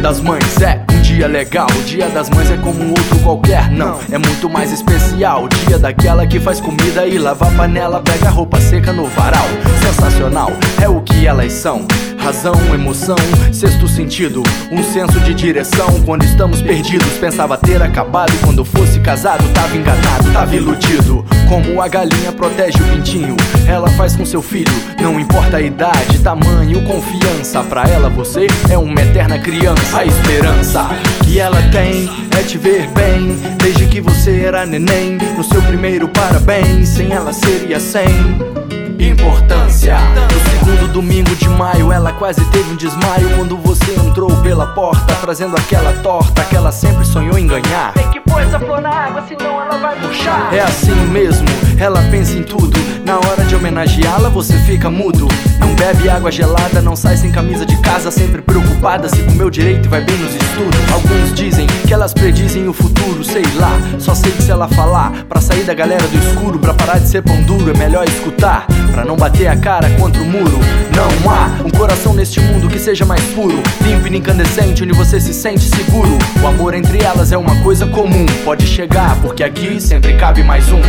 das Mães é um dia legal. O dia das mães é como um outro qualquer, não. É muito mais especial. O dia daquela que faz comida e lava panela, pega a roupa seca no varal. Sensacional, é o que elas são. Razão, emoção, sexto sentido, um senso de direção. Quando estamos perdidos, pensava ter acabado. Quando fosse casado, tava enganado, tava iludido. Como a galinha protege o pintinho, ela faz com seu filho. Não importa a idade, tamanho, confiança. Pra ela, você é uma eterna criança. A esperança que ela tem é te ver bem. Desde que você era neném, no seu primeiro parabéns. Sem ela seria sem importância. No segundo domingo de maio, ela quase teve um desmaio quando você entrou pela porta, trazendo aquela torta que ela sempre sonhou em ganhar. Tem que pôr essa flor na água, senão ela vai murchar. É assim mesmo, ela pensa em tudo. Na hora de homenageá-la, você fica mudo. Não bebe água gelada, não sai sem camisa de casa, sempre preocupada se comeu direito e vai bem nos estudos. Alguns dizem que elas predizem o futuro, sei lá. Só sei que se ela falar, pra sair da galera do escuro, pra parar de ser pão duro, é melhor escutar. Pra não bater a cara contra o muro. Não há um coração neste mundo que seja mais puro, limpo e incandescente, onde você se sente seguro. O amor entre elas é uma coisa comum. Pode chegar, porque aqui sempre cabe mais um.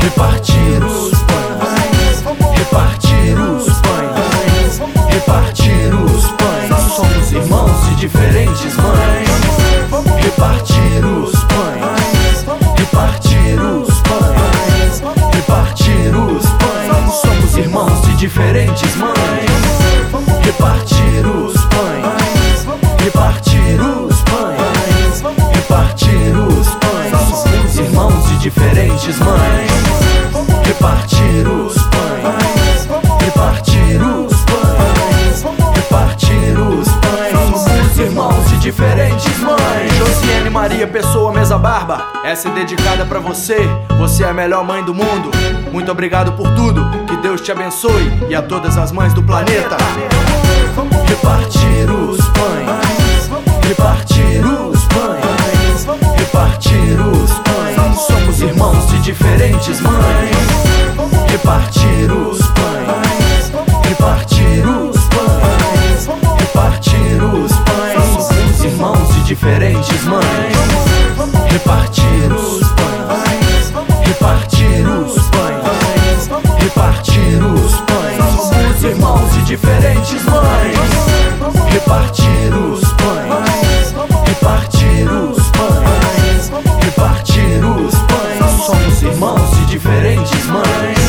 Repartir os pães, repartir Maria Pessoa Mesa Barba, essa é dedicada pra você. Você é a melhor mãe do mundo. Muito obrigado por tudo. Que Deus te abençoe e a todas as mães do planeta. Repartir os pães, repartir os pães, repartir os pães. Somos irmãos de diferentes mães. Diferentes mães. Repartir os pães, repartir os pães, repartir os pães. Somos irmãos de diferentes mães. Repartir os pães, repartir os pães, repartir os pães. Somos irmãos de diferentes mães.